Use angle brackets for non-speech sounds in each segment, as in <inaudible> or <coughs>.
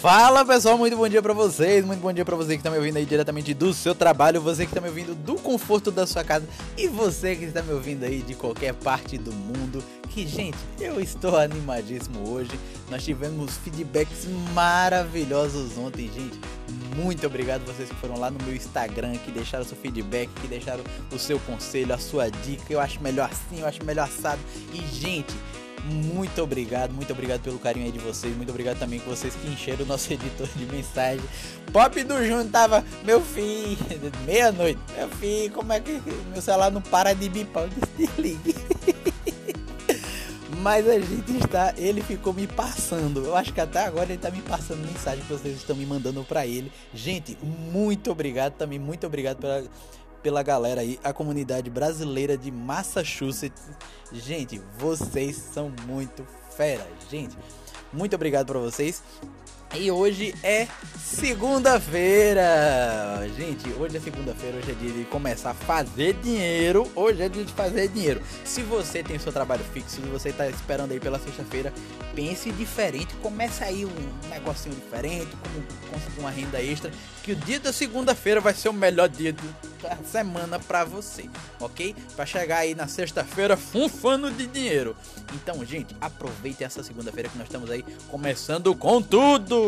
Fala pessoal, muito bom dia para vocês, muito bom dia para você que está me ouvindo aí diretamente do seu trabalho, você que está me ouvindo do conforto da sua casa e você que está me ouvindo aí de qualquer parte do mundo. Que gente, eu estou animadíssimo hoje. Nós tivemos feedbacks maravilhosos ontem, gente. Muito obrigado vocês que foram lá no meu Instagram, que deixaram seu feedback, que deixaram o seu conselho, a sua dica. Eu acho melhor assim, eu acho melhor assado. E gente, muito obrigado, muito obrigado pelo carinho aí de vocês. Muito obrigado também com vocês que encheram o nosso <laughs> editor de mensagem. Pop do Júnior tava, meu filho, <laughs> meia-noite. Meu filho, como é que meu celular não para de bipar? Desligue. <laughs> Mas a gente está. Ele ficou me passando. Eu acho que até agora ele está me passando mensagem que vocês estão me mandando para ele. Gente, muito obrigado também. Muito obrigado pela pela galera aí, a comunidade brasileira de Massachusetts. Gente, vocês são muito fera, gente. Muito obrigado para vocês. E hoje é segunda-feira. Gente, hoje é segunda-feira, hoje é dia de começar a fazer dinheiro. Hoje é dia de fazer dinheiro. Se você tem seu trabalho fixo, se você está esperando aí pela sexta-feira, pense diferente, comece aí um negocinho diferente, como conseguir uma renda extra, que o dia da segunda-feira vai ser o melhor dia da semana para você, ok? Para chegar aí na sexta-feira funfando de dinheiro. Então, gente, aproveite essa segunda-feira que nós estamos aí começando com tudo.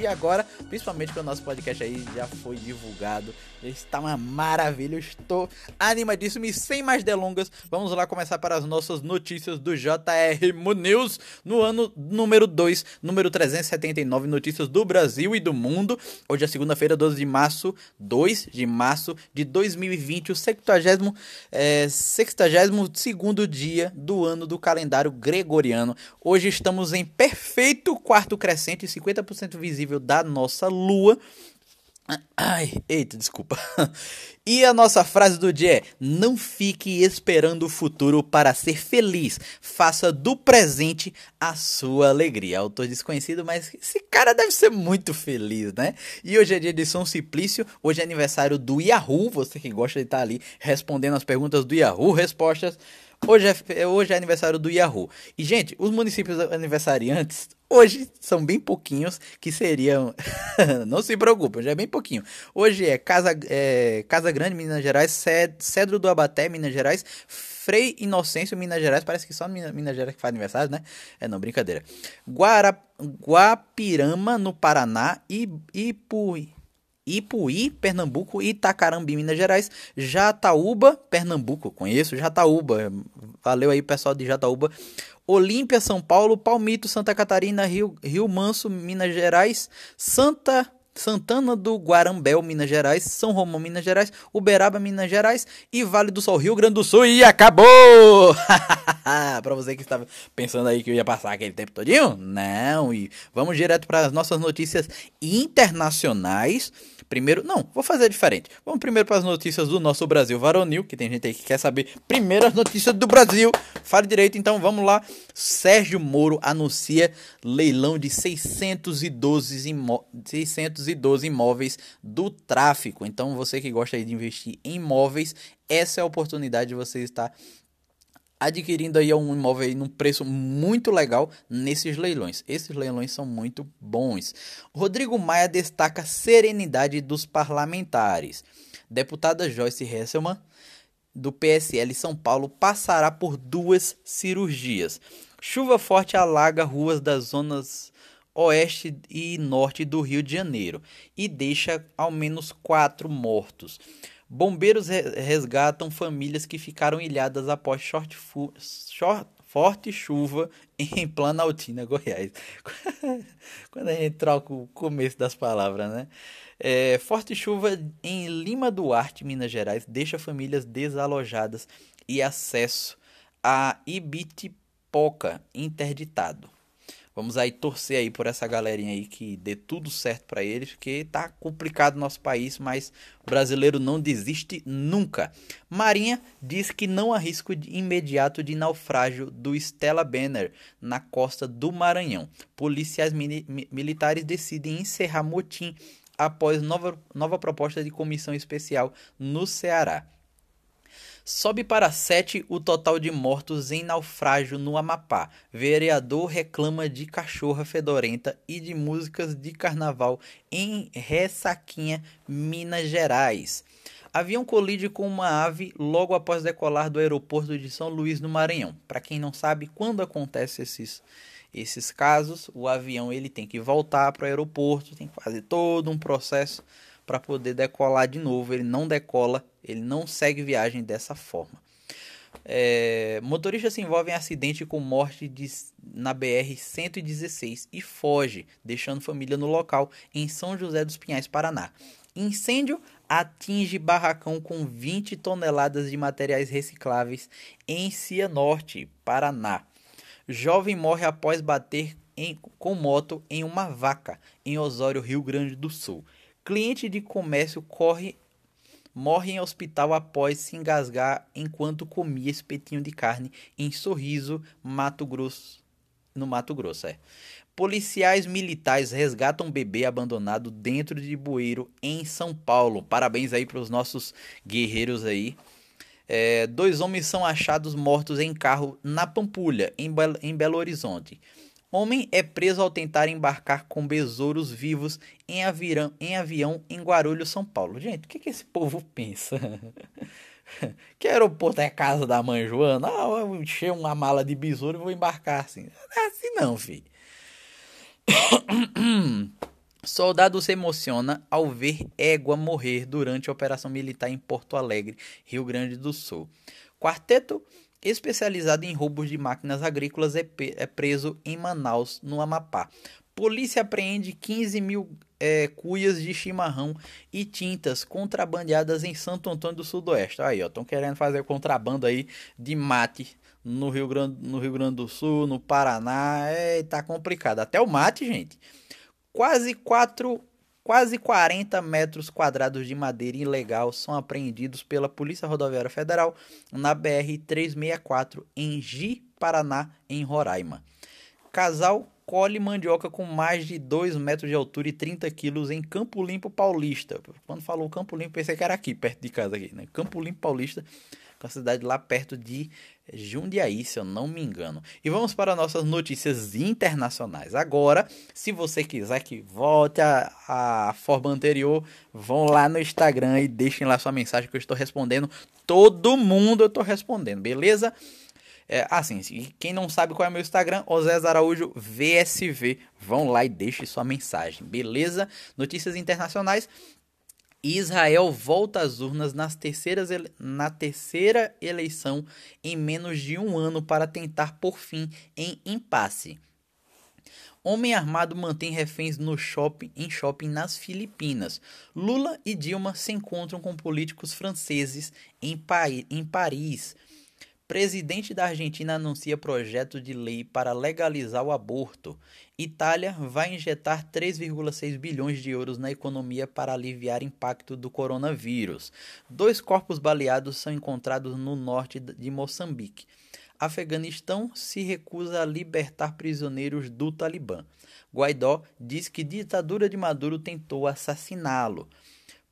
E agora, principalmente que o nosso podcast aí já foi divulgado, está uma maravilha. Eu estou animadíssimo e sem mais delongas, vamos lá começar para as nossas notícias do JR News no ano número 2, número 379, notícias do Brasil e do mundo. Hoje é segunda-feira, 12 de março, 2 de março de 2020, o 60, é, 62 dia do ano do calendário gregoriano. Hoje estamos em perfeito quarto crescente, 50% visível da nossa lua. Ai, eita, desculpa. <laughs> E a nossa frase do dia é: Não fique esperando o futuro para ser feliz. Faça do presente a sua alegria. Autor desconhecido, mas esse cara deve ser muito feliz, né? E hoje é dia de São Simplício. Hoje é aniversário do Yahoo. Você que gosta de estar ali respondendo as perguntas do Yahoo Respostas. Hoje é, hoje é aniversário do Yahoo. E, gente, os municípios aniversariantes Hoje são bem pouquinhos que seriam. <laughs> não se preocupem, já é bem pouquinho. Hoje é Casa, é, Casa Grande, Minas Gerais, Cedro do Abaté, Minas Gerais, Frei Inocêncio, Minas Gerais. Parece que só Minas, Gerais que faz aniversário, né? É não, brincadeira. Guara, Guapirama, no Paraná, e Ipuí. Ipuí, Pernambuco, Itacarambi, Minas Gerais, Jataúba, Pernambuco, conheço Jataúba, valeu aí pessoal de Jataúba, Olímpia, São Paulo, Palmito, Santa Catarina, Rio, Rio Manso, Minas Gerais, Santa Santana do Guarambel, Minas Gerais, São Romão, Minas Gerais, Uberaba, Minas Gerais e Vale do Sol, Rio Grande do Sul e acabou! <laughs> para você que estava pensando aí que eu ia passar aquele tempo todinho, não, e vamos direto para as nossas notícias internacionais. Primeiro, não, vou fazer diferente. Vamos primeiro para as notícias do nosso Brasil varonil, que tem gente aí que quer saber primeiro as notícias do Brasil. Fale direito, então vamos lá. Sérgio Moro anuncia leilão de 612, imó 612 imóveis do tráfico. Então você que gosta de investir em imóveis, essa é a oportunidade de você estar adquirindo aí um imóvel aí num preço muito legal nesses leilões. Esses leilões são muito bons. Rodrigo Maia destaca serenidade dos parlamentares. Deputada Joyce Hesselmann do PSL São Paulo passará por duas cirurgias. Chuva forte alaga ruas das zonas oeste e norte do Rio de Janeiro e deixa ao menos quatro mortos. Bombeiros resgatam famílias que ficaram ilhadas após short short forte chuva <laughs> em Planaltina, Goiás. <laughs> Quando a gente troca o começo das palavras, né? É, forte chuva em Lima Duarte, Minas Gerais, deixa famílias desalojadas e acesso a Ibitipoca interditado. Vamos aí torcer aí por essa galerinha aí que dê tudo certo para eles, porque tá complicado o nosso país, mas o brasileiro não desiste nunca. Marinha diz que não há risco de imediato de naufrágio do Stella Banner na costa do Maranhão. Policiais militares decidem encerrar motim após nova, nova proposta de comissão especial no Ceará. Sobe para 7 o total de mortos em naufrágio no Amapá. Vereador reclama de cachorra fedorenta e de músicas de carnaval em Ressaquinha, Minas Gerais. Avião colide com uma ave logo após decolar do aeroporto de São Luís, no Maranhão. Para quem não sabe, quando acontece esses, esses casos, o avião ele tem que voltar para o aeroporto, tem que fazer todo um processo para poder decolar de novo. Ele não decola, ele não segue viagem dessa forma. É, motorista se envolve em acidente com morte de, na BR-116 e foge, deixando família no local em São José dos Pinhais, Paraná. Incêndio atinge barracão com 20 toneladas de materiais recicláveis em Cianorte, Paraná. Jovem morre após bater em, com moto em uma vaca em Osório, Rio Grande do Sul. Cliente de comércio corre morre em hospital após se engasgar enquanto comia espetinho de carne em Sorriso, Mato Grosso, no Mato Grosso, é. Policiais militares resgatam bebê abandonado dentro de bueiro em São Paulo. Parabéns aí para os nossos guerreiros aí. É, dois homens são achados mortos em carro na Pampulha, em, Be em Belo Horizonte. Homem é preso ao tentar embarcar com besouros vivos em, avirão, em avião em Guarulhos, São Paulo. Gente, o que, que esse povo pensa? <laughs> que aeroporto é casa da mãe Joana? Ah, eu vou encher uma mala de besouro e vou embarcar assim. Não é assim não, filho. <coughs> Soldado se emociona ao ver égua morrer durante a operação militar em Porto Alegre, Rio Grande do Sul. Quarteto especializado em roubos de máquinas agrícolas, é, é preso em Manaus, no Amapá. Polícia apreende 15 mil é, cuias de chimarrão e tintas contrabandeadas em Santo Antônio do Sudoeste. Aí, ó, estão querendo fazer contrabando aí de mate no Rio, Grande, no Rio Grande do Sul, no Paraná. É, tá complicado. Até o mate, gente. Quase 4 Quase 40 metros quadrados de madeira ilegal são apreendidos pela Polícia Rodoviária Federal na BR-364 em Ji, Paraná, em Roraima. Casal colhe mandioca com mais de 2 metros de altura e 30 quilos em Campo Limpo Paulista. Quando falou Campo Limpo, pensei que era aqui, perto de casa aqui, né? Campo Limpo Paulista, com a cidade lá perto de Jundiaí, se eu não me engano. E vamos para nossas notícias internacionais. Agora, se você quiser que volte a forma anterior, vão lá no Instagram e deixem lá sua mensagem que eu estou respondendo. Todo mundo eu estou respondendo, beleza? É, assim, quem não sabe qual é o meu Instagram, Osés Araújo VSV. Vão lá e deixem sua mensagem, beleza? Notícias internacionais. Israel volta às urnas nas terceiras na terceira eleição em menos de um ano para tentar por fim em impasse. Homem armado mantém reféns no shopping em shopping nas Filipinas. Lula e Dilma se encontram com políticos franceses em, pa em Paris. Presidente da Argentina anuncia projeto de lei para legalizar o aborto. Itália vai injetar 3,6 bilhões de euros na economia para aliviar impacto do coronavírus. Dois corpos baleados são encontrados no norte de Moçambique. Afeganistão se recusa a libertar prisioneiros do Talibã. Guaidó diz que ditadura de Maduro tentou assassiná-lo.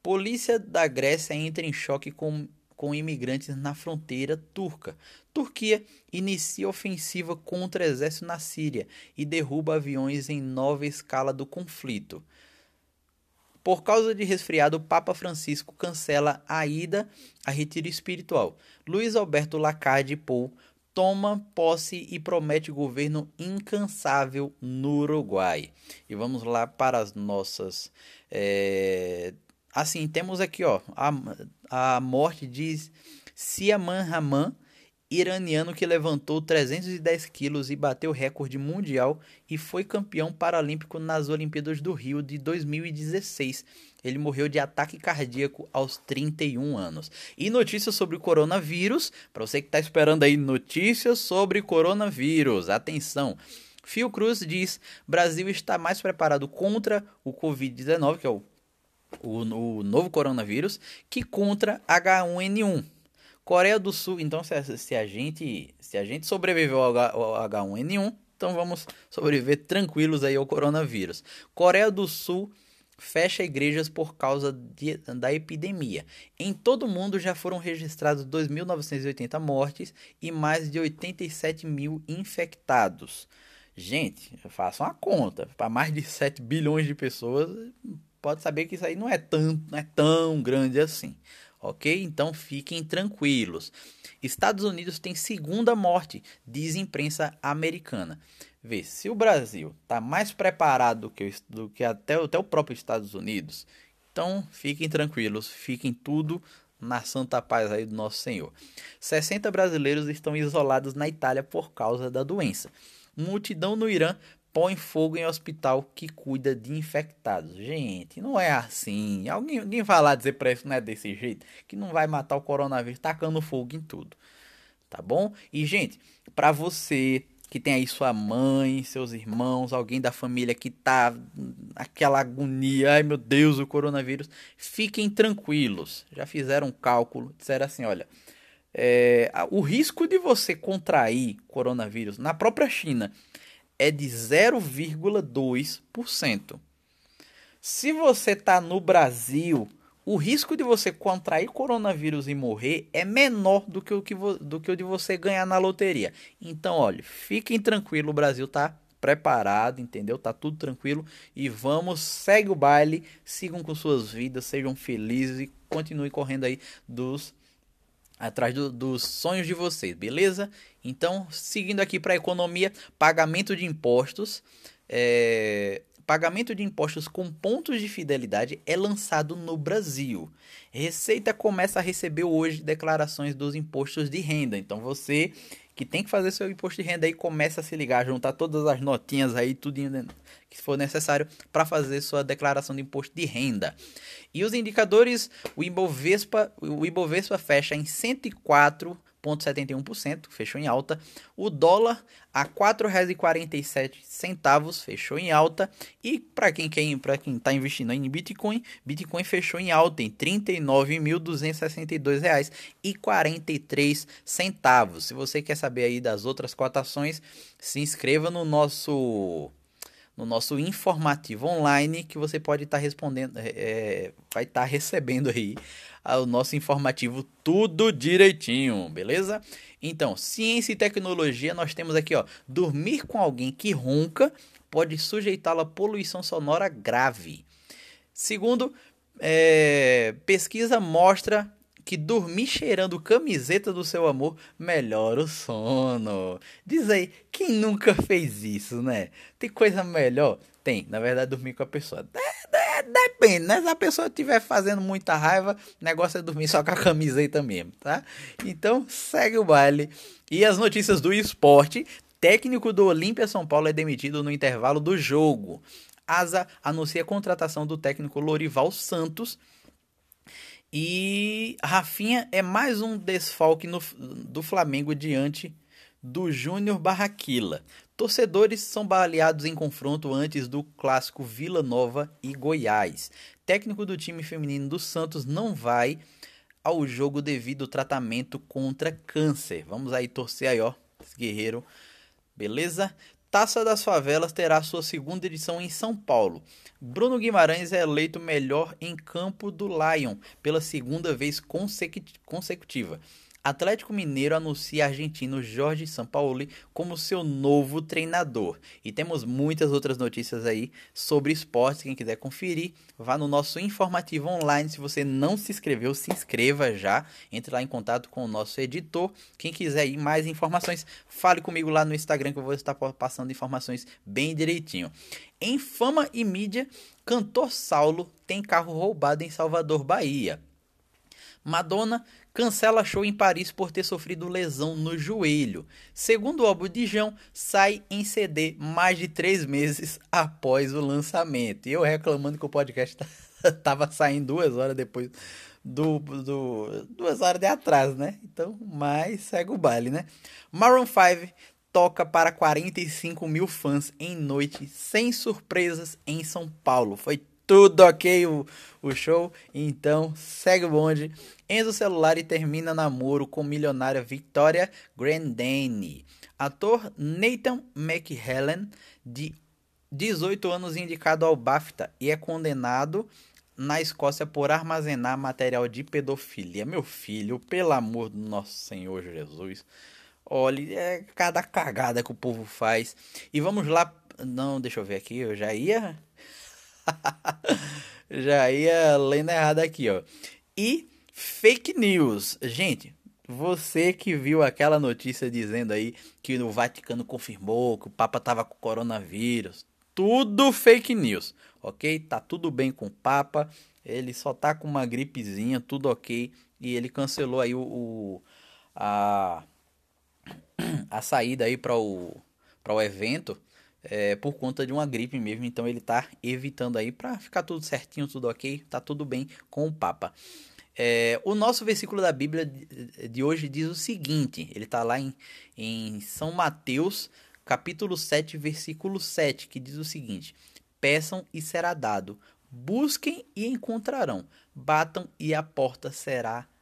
Polícia da Grécia entra em choque com com imigrantes na fronteira turca. Turquia inicia ofensiva contra o exército na Síria e derruba aviões em nova escala do conflito. Por causa de resfriado, o Papa Francisco cancela a ida a retiro espiritual. Luiz Alberto Lacarde Pou toma posse e promete governo incansável no Uruguai. E vamos lá para as nossas é, Assim, temos aqui ó, a, a morte de Siaman Rahman, iraniano que levantou 310 quilos e bateu recorde mundial e foi campeão paralímpico nas Olimpíadas do Rio de 2016. Ele morreu de ataque cardíaco aos 31 anos. E notícias sobre o coronavírus, para você que está esperando aí notícias sobre coronavírus, atenção. Fiocruz diz: Brasil está mais preparado contra o Covid-19, que é o o, o novo coronavírus, que contra H1N1. Coreia do Sul, então se a, se a gente se a gente sobreviveu ao, ao H1N1, então vamos sobreviver tranquilos aí ao coronavírus. Coreia do Sul fecha igrejas por causa de, da epidemia. Em todo o mundo já foram registrados 2.980 mortes e mais de 87 mil infectados. Gente, façam uma conta. Para mais de 7 bilhões de pessoas, pode saber que isso aí não é tão, não é tão grande assim. Ok? Então fiquem tranquilos. Estados Unidos tem segunda morte, diz imprensa americana. Vê, se o Brasil está mais preparado do que, do que até, até o próprio Estados Unidos, então fiquem tranquilos, fiquem tudo na santa paz aí do nosso Senhor. 60 brasileiros estão isolados na Itália por causa da doença. Multidão no Irã põe fogo em hospital que cuida de infectados. Gente, não é assim. Alguém, alguém vai lá dizer pra isso, não é desse jeito, que não vai matar o coronavírus tacando fogo em tudo. Tá bom? E, gente, para você que tem aí sua mãe, seus irmãos, alguém da família que tá aquela agonia, ai meu Deus, o coronavírus, fiquem tranquilos. Já fizeram um cálculo, disseram assim, olha, é, o risco de você contrair coronavírus na própria China é de 0,2%. Se você está no Brasil, o risco de você contrair coronavírus e morrer é menor do que o, que do que o de você ganhar na loteria. Então, olha, fiquem tranquilos, o Brasil está preparado, entendeu? Tá tudo tranquilo e vamos, segue o baile, sigam com suas vidas, sejam felizes e continuem correndo aí dos atrás do, dos sonhos de vocês, beleza? Então, seguindo aqui para a economia, pagamento de impostos. É, pagamento de impostos com pontos de fidelidade é lançado no Brasil. Receita começa a receber hoje declarações dos impostos de renda. Então, você que tem que fazer seu imposto de renda aí começa a se ligar, juntar todas as notinhas aí, tudo que for necessário para fazer sua declaração de imposto de renda. E os indicadores, o Ibovespa, o Ibovespa fecha em 104 0,71%, fechou em alta. O dólar a R$ 4,47 fechou em alta. E para quem quer, para quem está investindo em Bitcoin, Bitcoin fechou em alta em R$ 39.262,43 centavos. Se você quer saber aí das outras cotações, se inscreva no nosso no nosso informativo online que você pode estar tá respondendo, é, vai estar tá recebendo aí o nosso informativo tudo direitinho, beleza? Então, ciência e tecnologia, nós temos aqui, ó, dormir com alguém que ronca pode sujeitá-lo a poluição sonora grave. Segundo, é, pesquisa mostra que dormir cheirando camiseta do seu amor melhora o sono. Diz aí, quem nunca fez isso, né? Tem coisa melhor? Tem, na verdade, dormir com a pessoa. Depende, né? Se a pessoa estiver fazendo muita raiva, o negócio é dormir só com a camiseta mesmo, tá? Então, segue o baile. E as notícias do esporte. Técnico do Olímpia São Paulo é demitido no intervalo do jogo. Asa anuncia a contratação do técnico Lorival Santos. E Rafinha é mais um desfalque no, do Flamengo diante do Júnior Barraquila. Torcedores são baleados em confronto antes do clássico Vila Nova e Goiás. Técnico do time feminino do Santos não vai ao jogo devido ao tratamento contra câncer. Vamos aí torcer aí, ó, guerreiro. Beleza? Taça das Favelas terá sua segunda edição em São Paulo. Bruno Guimarães é eleito melhor em campo do Lion pela segunda vez consecutiva. Atlético Mineiro anuncia argentino Jorge Sampaoli como seu novo treinador. E temos muitas outras notícias aí sobre esportes. Quem quiser conferir, vá no nosso informativo online. Se você não se inscreveu, se inscreva já. Entre lá em contato com o nosso editor. Quem quiser ir mais informações, fale comigo lá no Instagram que eu vou estar passando informações bem direitinho. Em fama e mídia, cantor Saulo tem carro roubado em Salvador, Bahia. Madonna cancela show em Paris por ter sofrido lesão no joelho. Segundo o álbum de João, sai em CD mais de três meses após o lançamento. E eu reclamando que o podcast <laughs> tava saindo duas horas depois do, do duas horas de atraso, né? Então, mas segue o baile, né? Maroon 5 toca para 45 mil fãs em noite sem surpresas em São Paulo. Foi tudo ok o, o show. Então, segue o bonde. Enzo Celular e termina namoro com milionária Victoria Grandani. Ator Nathan McHellen, de 18 anos indicado ao BAFTA e é condenado na Escócia por armazenar material de pedofilia. Meu filho, pelo amor do nosso Senhor Jesus. Olha, é cada cagada que o povo faz. E vamos lá. Não, deixa eu ver aqui, eu já ia. <laughs> já ia lendo errado aqui, ó. E fake news. Gente, você que viu aquela notícia dizendo aí que o Vaticano confirmou que o Papa tava com coronavírus. Tudo fake news, ok? Tá tudo bem com o Papa. Ele só tá com uma gripezinha, tudo ok. E ele cancelou aí o, o a, <clears throat> a saída aí para o, para o evento é, por conta de uma gripe mesmo. Então ele tá evitando aí para ficar tudo certinho, tudo ok. Tá tudo bem com o Papa. É, o nosso versículo da Bíblia de hoje diz o seguinte: ele está lá em, em São Mateus, capítulo 7, versículo 7, que diz o seguinte: Peçam e será dado, busquem e encontrarão, batam e a porta será aberta.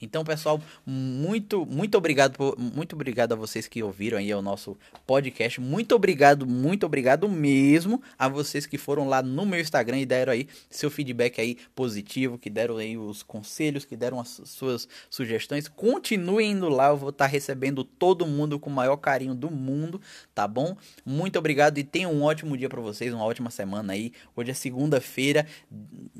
Então, pessoal, muito muito obrigado por, muito obrigado a vocês que ouviram aí o nosso podcast. Muito obrigado, muito obrigado mesmo a vocês que foram lá no meu Instagram e deram aí seu feedback aí positivo, que deram aí os conselhos, que deram as suas sugestões. Continuem indo lá, eu vou estar recebendo todo mundo com o maior carinho do mundo, tá bom? Muito obrigado e tenham um ótimo dia para vocês, uma ótima semana aí. Hoje é segunda-feira.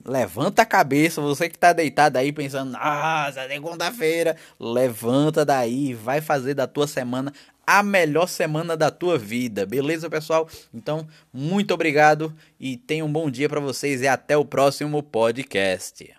Levanta a cabeça, você que tá deitado aí pensando, nossa, é segunda-feira, levanta daí, vai fazer da tua semana a melhor semana da tua vida. Beleza, pessoal? Então, muito obrigado e tenha um bom dia para vocês e até o próximo podcast.